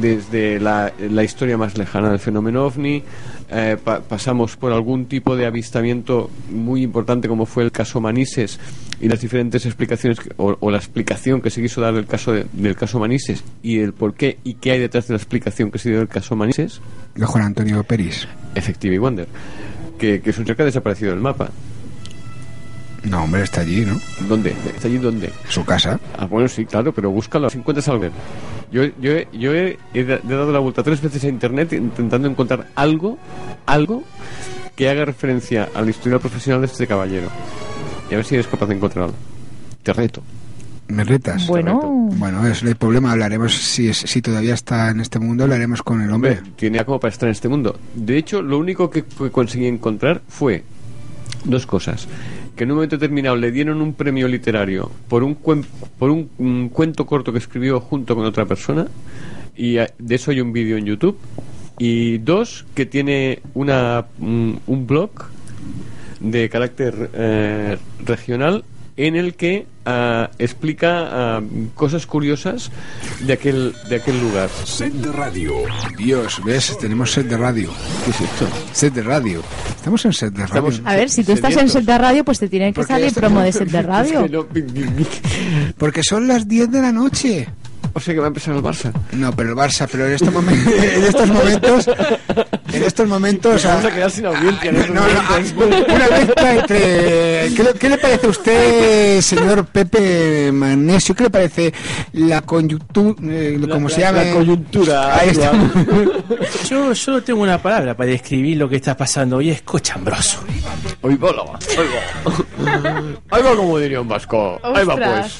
S4: desde la, la historia más lejana del fenómeno ovni, eh, pa- pasamos por algún tipo de avistamiento muy importante como fue el caso Manises y las diferentes explicaciones que- o, o la explicación que se quiso dar del caso de- del caso Manises y el por qué y qué hay detrás de la explicación que se dio del caso Manises
S2: De Juan Antonio Peris.
S4: Effective y Wonder que, que es un ser que ha desaparecido del mapa
S2: No, hombre, está allí, ¿no?
S4: ¿dónde? ¿está allí dónde?
S2: Su casa.
S4: Ah, bueno, sí, claro, pero búscalo, si encuentras algo. Yo, yo, he- yo he, he dado la vuelta tres veces a internet intentando encontrar algo, algo que haga referencia a la historia profesional de este caballero. Y a ver si eres capaz de encontrarlo. Te reto.
S2: ¿Me retas?
S3: Bueno,
S2: Bueno, es el problema. Hablaremos, si, es- si todavía está en este mundo, hablaremos con el hombre.
S4: Hombre, tiene como para estar en este mundo. De hecho, lo único que, que conseguí encontrar fue dos cosas. Que en un momento determinado le dieron un premio literario por un, cuen- por un, un cuento corto que escribió junto con otra persona. Y eh, de eso hay un vídeo en YouTube. Y dos, que tiene una, un, un blog de carácter eh, regional en el que ah, explica ah, cosas curiosas de aquel, de aquel lugar.
S5: Set de radio.
S2: Dios, ¿ves? Tenemos set de radio.
S4: ¿Qué es esto?
S2: Set de radio. Estamos en set de radio.
S4: Estamos-
S3: a ver, si tú estás en set de radio, pues te tiene que salir promo de set de radio.
S2: Porque son las 10 de la noche.
S4: O sea que va a empezar el Barça.
S2: No, pero el Barça, pero en momen- en estos momentos, en estos momentos,
S4: Vamos a
S2: ah,
S4: quedar sin audiencia en
S2: no, no, ah, una mezcla entre ¿qué, le- qué le parece a usted, señor Pepe Magnesio? ¿Qué le parece la coyuntura, como se
S4: la-
S2: llama?
S4: la coyuntura
S2: Ahí está.
S1: Yo solo tengo una palabra para describir lo que está pasando hoy, es cochambroso.
S4: Hoy va, la va, ahí va. Como diría un vasco. Ahí va pues.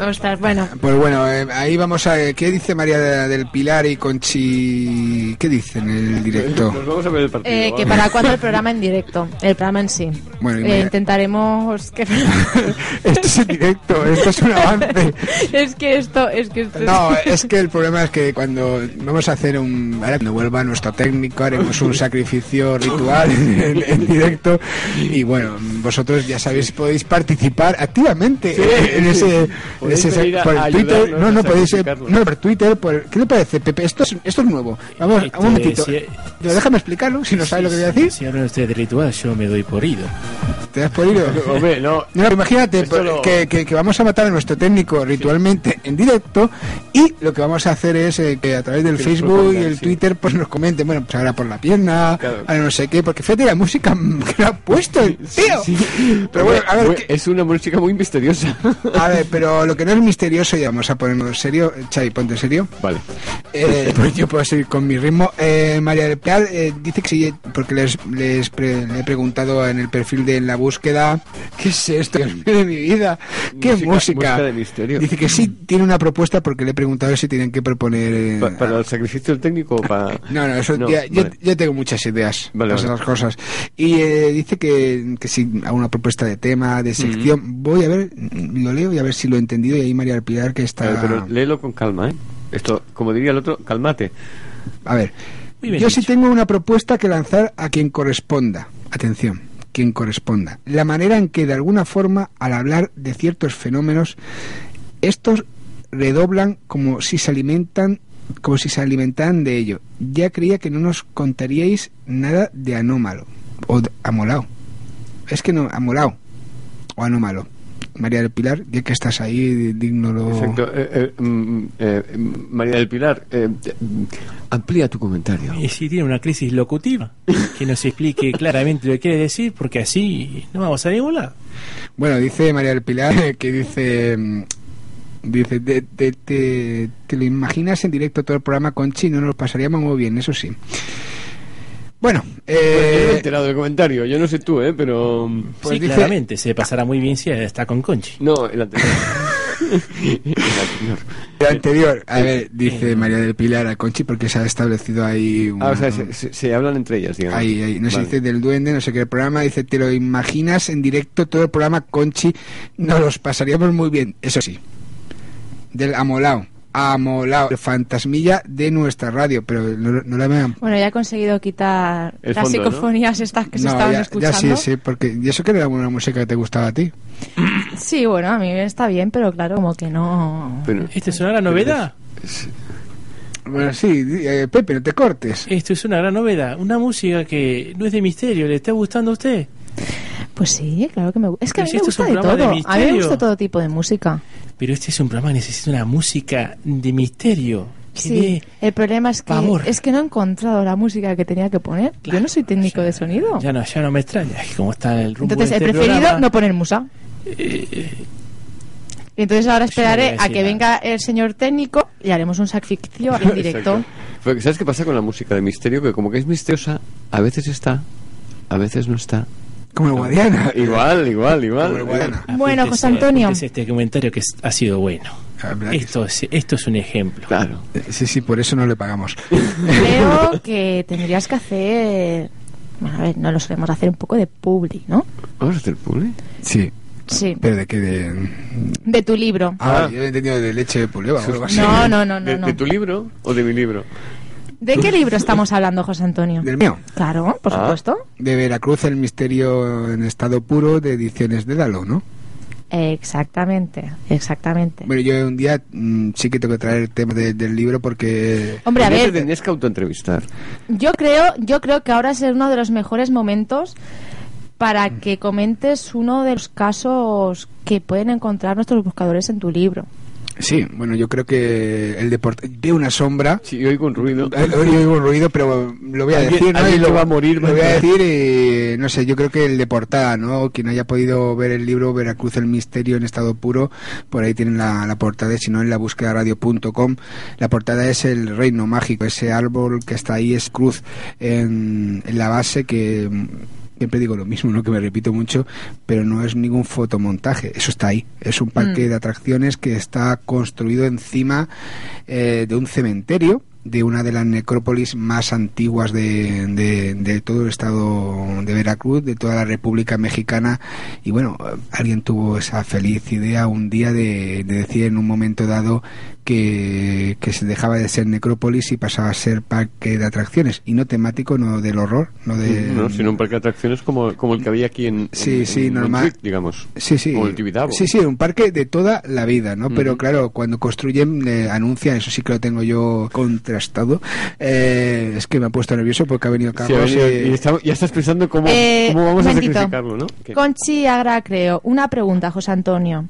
S3: Ostras. Bueno.
S2: Pues bueno, eh, ahí vamos vamos a... ¿Qué dice María del Pilar y Conchi? ¿Qué dicen en el directo?
S4: Nos vamos a ver el partido.
S3: Eh, que para cuándo el programa en directo, el programa en sí.
S2: Bueno,
S3: Eh, intentaremos que
S2: esto es en directo, esto es un avance.
S3: es que esto es que esto
S2: No, es que el problema es que cuando vamos a hacer un... Ahora cuando vuelva nuestro técnico haremos un sacrificio ritual en, en directo y bueno, vosotros ya sabéis, podéis participar activamente
S4: Sí,
S2: en ese... en ese- por el Twitter, no, no, podéis... No, por Twitter, por, ¿qué le parece, Pepe? Esto es, esto es nuevo. Vamos,
S1: Esto
S2: un momentito.
S1: es-
S2: Pero déjame explicarlo, si no sabes lo que voy a decir.
S1: Si hablan ustedes de ritual, yo me doy por ido.
S2: ¿Te das por ido?
S4: Hombre, no.
S2: Imagínate
S4: lo-
S2: que, que- que vamos a matar a nuestro técnico ritualmente en directo y lo que vamos a hacer es eh, que a través del Facebook y el
S4: sí.
S2: Twitter pues nos comenten, bueno, pues ahora por la pierna,
S4: Claro.
S2: ahora no sé qué, porque fíjate la música que le ha puesto el tío. Pero bueno, a ver,
S4: Hombre,
S2: ¿qué-
S4: Es una música muy misteriosa.
S2: a ver, pero lo que no es misterioso y vamos a ponernos en serio, Xavi, ponte en serio.
S4: vale.
S2: Eh, pues yo puedo seguir con mi ritmo. Eh, María del Pilar eh, dice que sí, porque les, les pre- le he preguntado en el perfil de la búsqueda, ¿qué es esto de mi vida? ¿Qué
S4: Música-
S2: música?
S4: música de misterio.
S2: Dice que sí tiene una propuesta porque le he preguntado si tienen que proponer... eh,
S4: Pa- ¿Para el sacrificio del técnico o para.?
S2: no, no, eso
S4: No,
S2: ya, yo,
S4: vale.
S2: yo tengo muchas ideas
S4: Vale,
S2: para
S4: vale.
S2: esas cosas. Y eh, dice que, que si hago una propuesta de tema, de sección, voy a ver, mm, lo leo y a ver si lo he entendido. Y ahí María del Pilar que
S4: A
S2: está...
S4: pero léelo con calma, ¿eh? Esto, como diría el otro, cálmate.
S2: A ver,
S1: Muy bien
S2: yo sí tengo una propuesta que lanzar a quien corresponda. Atención, quien corresponda. La manera en que de alguna forma, al hablar de ciertos fenómenos, estos redoblan como si se alimentan como si se alimentaran de ello. Ya creía que no nos contaríais nada de anómalo o de amolao. Es que no, amolao o anómalo. María del Pilar, ya que estás ahí, dígnolo.
S4: Exacto. Eh, eh, mm, eh, mm, María del Pilar, eh, mm, amplía tu comentario.
S1: Y si tiene una crisis locutiva, que nos explique claramente lo que quiere decir, porque así no vamos a ningún lado.
S2: Bueno, dice María del Pilar que dice mm, dice te, te, te- te lo imaginas en directo todo el programa con Chino, nos lo pasaríamos muy bien, eso sí. Bueno,
S4: Bueno, yo no he
S2: eh,
S4: enterado del comentario. Yo no sé tú, ¿eh? Pero.
S2: Pues
S1: sí,
S2: dice-
S1: claramente, se pasará muy bien si está con Conchi.
S4: No, el anterior. el anterior.
S2: el anterior, a ver, dice María del Pilar a Conchi porque se ha establecido ahí un,
S4: Ah, o sea, se, se- se hablan entre ellas, digamos.
S2: Ahí, ahí, no se dice del duende, no sé qué el programa, dice, te lo imaginas en directo todo el programa, Conchi, nos los pasaríamos muy bien, eso sí. Del amolao, amolao, el fantasmilla de nuestra radio, pero no, no la vean.
S3: Bueno, ya he conseguido quitar
S4: El
S3: las
S4: fondo, ¿no?
S3: psicofonías estas que se
S2: No,
S3: estaban
S2: ya, ya
S3: escuchando.
S2: sí, sí, porque y eso que era una música que te gustaba a ti.
S3: Sí, bueno, a mí está bien, pero claro, como que no.
S4: Pero-
S1: ¿Esta es una gran novedad?
S2: Bueno, sí, eh, Pepe, no te cortes.
S1: Esto es una gran novedad. Una música que no es de misterio. ¿Le está gustando a usted?
S3: Pues sí, claro que me gusta. Es que a
S1: Pero
S3: mí me gusta de
S1: programa de
S3: todo. a mí me gusta todo tipo de música.
S1: Pero este es un programa que necesita una música de misterio.
S3: Sí,
S1: dé-
S3: el problema es que
S1: pavor.
S3: es que no he encontrado la música que tenía que poner. Yo
S1: Claro,
S3: no soy técnico
S1: ya-
S3: de sonido.
S1: Ya no, ya no me extraña. Como está el rumbo
S3: Entonces
S1: de
S3: he
S1: este
S3: preferido
S1: programa,
S3: no poner musa.
S1: eh,
S3: Y entonces ahora
S1: Yo no
S3: esperaré
S1: a
S3: a que venga el señor técnico y haremos un sacrificio en directo.
S4: Porque ¿sabes qué pasa con la música de misterio? Que como que es misteriosa, a veces está, a veces no está.
S2: Como el Guadiana.
S4: Igual, igual, igual.
S2: Como el Guadiana.
S3: Bueno, José Antonio.
S1: apúntese este comentario que es- ha sido bueno.
S2: Que
S1: Esto es, esto es un ejemplo.
S4: Claro.
S2: Eh, Sí, sí, por eso no le pagamos.
S3: Creo que tendrías que hacer. Bueno, a ver, no lo solemos hacer un poco de publi, ¿no?
S4: ¿Vamos a hacer publi?
S2: Sí,
S3: Sí.
S2: pero de que de...
S3: De tu libro.
S2: Ah,
S4: Ah.
S2: yo he entendido de leche de puleva.
S3: No, no, no,
S4: ¿De,
S3: no. no.
S4: de tu libro o de mi libro?
S3: ¿De qué libro estamos hablando, José Antonio?
S2: Del mío.
S3: Claro, por
S4: Ah.
S3: supuesto.
S2: De Veracruz, el misterio en estado puro de ediciones de Dalo, ¿no?
S3: Exactamente, exactamente.
S2: Bueno, yo un día mm, sí que tengo que traer el tema de- del libro porque...
S3: Hombre, a
S4: te
S3: ver,
S4: tendrías que autoentrevistar.
S3: yo creo, yo creo que ahora es uno de los mejores momentos para que comentes uno de los casos que pueden encontrar nuestros buscadores en tu libro.
S2: Sí, bueno, yo creo que el deporte... Veo una sombra...
S4: Sí, oigo un ruido.
S2: Eh, oigo un ruido, pero lo voy a decir, ¿no? Y lo,
S4: va a morir,
S2: Lo voy a decir y, no sé, yo creo que el de portada, ¿no? Quien haya podido ver el libro Veracruz, el misterio en estado puro, por ahí tienen la, la portada, si no en la búsqueda radio.com. La portada es el reino mágico, ese árbol que está ahí es cruz en, en la base que siempre digo lo mismo, ¿no? que me repito mucho, pero no es ningún fotomontaje, eso está ahí. Es un parque
S3: Mm.
S2: de atracciones que está construido encima eh, de un cementerio de una de las necrópolis más antiguas de, de- de todo el estado de Veracruz, de toda la República Mexicana. Y bueno, alguien tuvo esa feliz idea un día de, de decir en un momento dado que, que se dejaba de ser necrópolis y pasaba a ser parque de atracciones. Y no temático, no del horror, no de...
S4: No, sino un parque de atracciones como, como el que había aquí en,
S2: Sí,
S4: en-
S2: sí,
S4: en
S2: normal.
S4: Digamos.
S2: Sí, sí.
S4: Como el Tibidabo.
S2: Sí, sí, un parque de toda la vida, ¿no? Pero claro, cuando construyen, le anuncian, eso sí que lo tengo yo contrastado. Eh, es que me ha puesto nervioso porque ha venido
S4: Sí,
S2: Carlos. eh,
S4: y estamos- ya estás pensando cómo,
S3: Eh,
S4: cómo vamos a sacrificarlo, ¿no? Que-
S3: Conchi Agra, creo. Una pregunta, José Antonio.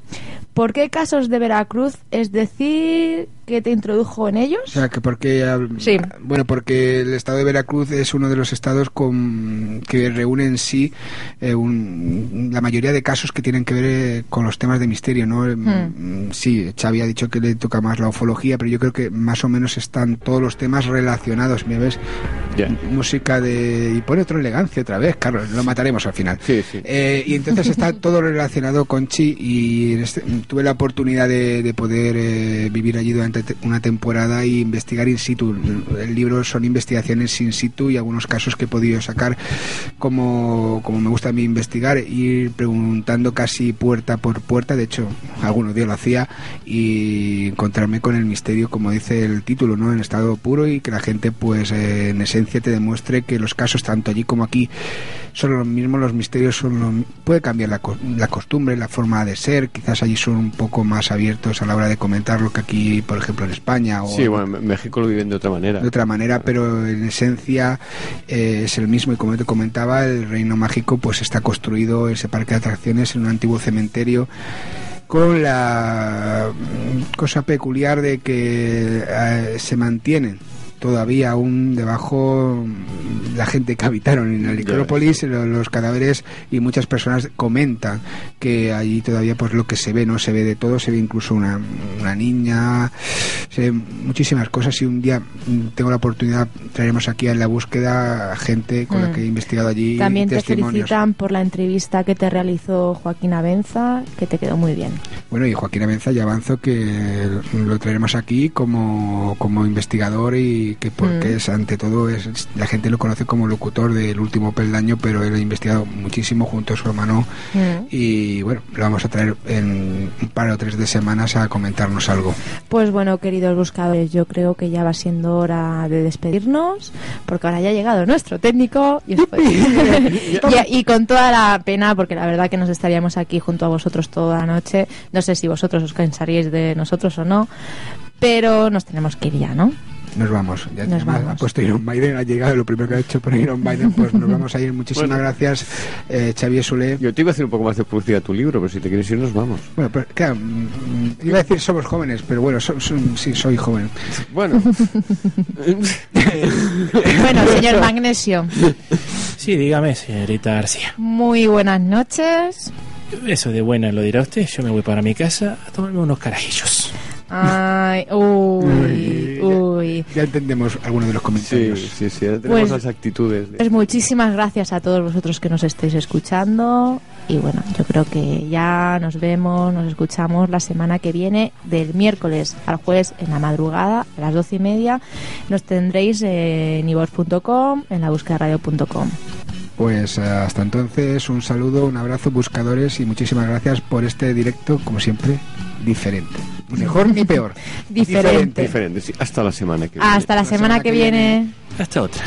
S3: ¿Por qué casos de Veracruz? Es decir, que te introdujo en ellos.
S2: O sea, que porque
S3: Sí.
S2: bueno, porque el estado de Veracruz es uno de los estados con que reúne en sí eh, un- la mayoría de casos que tienen que ver eh, con los temas de misterio, ¿no?
S3: Hmm.
S2: Mm, Sí, Xavi ha dicho que le toca más la ufología, pero yo creo que más o menos están todos los temas relacionados, ¿me ves?
S4: Ya.
S2: Música de y pone otro elegancia otra vez, Carlos, lo mataremos al final.
S4: Sí, sí.
S2: Eh, y entonces está todo relacionado con Chi y este- tuve la oportunidad de, de poder eh, vivir allí durante te- una temporada y investigar in situ. El libro son investigaciones in situ y algunos casos que he podido sacar como, como me gusta a mí investigar, ir preguntando casi puerta por puerta, de hecho algunos días lo hacía y encontrarme con el misterio como dice el título, ¿no? En estado puro y que la gente pues en esencia te demuestre que los casos tanto allí como aquí son los mismos, los misterios son lo mi- puede cambiar la, la costumbre, la forma de ser, quizás allí son un poco más abiertos a la hora de comentar lo que aquí, por ejemplo, en España o
S4: Sí, bueno, en México lo viven de otra manera.
S2: de otra manera, pero en esencia eh, es el mismo. Y como te comentaba, el reino mágico pues está construido ese parque de atracciones en un antiguo cementerio con la mm, cosa peculiar de que eh, se mantienen todavía aún debajo la gente que habitaron en la necrópolis, lo- los cadáveres y muchas personas comentan que allí todavía pues lo que se ve, no se ve de todo, se ve incluso una, una niña, se ven muchísimas cosas y un día mm, tengo la oportunidad, traeremos aquí en la búsqueda a gente con la
S3: Mm.
S2: que he investigado allí
S3: También te felicitan por la entrevista que te realizó Joaquín Abenza, que te quedó muy bien.
S2: Bueno, y Joaquín Abenza ya avanzo que lo traeremos aquí como, como investigador y que porque
S3: Mm.
S2: es ante todo es la gente lo conoce como locutor del último peldaño, pero él ha investigado muchísimo junto a su hermano
S3: Mm.
S2: y bueno, lo vamos a traer en un par o tres de semanas a comentarnos algo.
S3: Pues bueno, queridos buscadores, yo creo que ya va siendo hora de despedirnos, porque ahora ya ha llegado nuestro técnico y, y, y con toda la pena, porque la verdad que nos estaríamos aquí junto a vosotros toda la noche. No sé si vosotros os cansaríais de nosotros o no, pero nos tenemos que ir ya, ¿no?
S2: Nos vamos. Ya
S3: Nos vamos.
S2: ha puesto Iron Biden, ha llegado, lo primero que ha hecho por Iron Biden, pues nos vamos a ir. Muchísimas
S4: Bueno.
S2: gracias, eh, Xavier Sule.
S4: Yo te iba a hacer un poco más de publicidad a tu libro, pero si te quieres ir, nos vamos.
S2: Bueno, pero claro, mm, iba a decir somos jóvenes, pero bueno, so- so- sí, soy joven.
S4: Bueno,
S3: Bueno, señor Magnesio,
S1: Sí, dígame, señorita García.
S3: muy buenas noches.
S1: Eso de buena lo dirá usted. Yo me voy para mi casa a tomarme unos carajillos.
S3: Ay, uy, uy.
S2: Ya entendemos algunos de los
S4: sí,
S2: comentarios.
S4: sí, sí, ahora tenemos
S3: Pues-
S4: las actitudes. de-
S3: Pues muchísimas gracias a todos vosotros que nos estéis escuchando. Y bueno, yo creo que ya nos vemos, nos escuchamos la semana que viene, del miércoles al jueves en la madrugada, a las doce y media. Nos tendréis en ivox.com, en la radio.com.
S2: Pues eh, hasta entonces, un saludo, un abrazo, buscadores, y muchísimas gracias por este directo, como siempre, diferente. Mejor ni peor.
S3: Diferente.
S4: Diferente, sí. Hasta la semana que viene.
S3: Hasta la semana que viene.
S1: Hasta otra.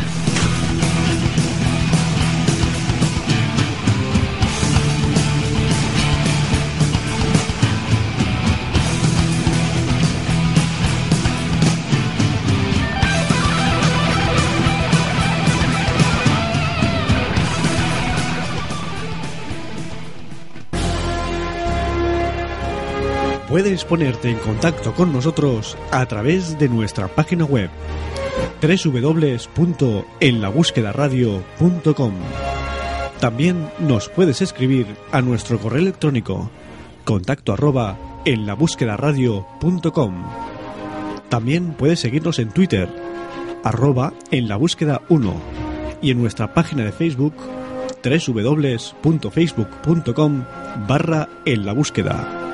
S5: Puedes ponerte en contacto con nosotros a través de nuestra página web www.enlabúsquedaradio.com. También nos puedes escribir a nuestro correo electrónico contacto arroba enlabúsquedaradio.com. También puedes seguirnos en Twitter arroba en la búsqueda 1 y en nuestra página de Facebook
S6: www.facebook.com barra en la búsqueda.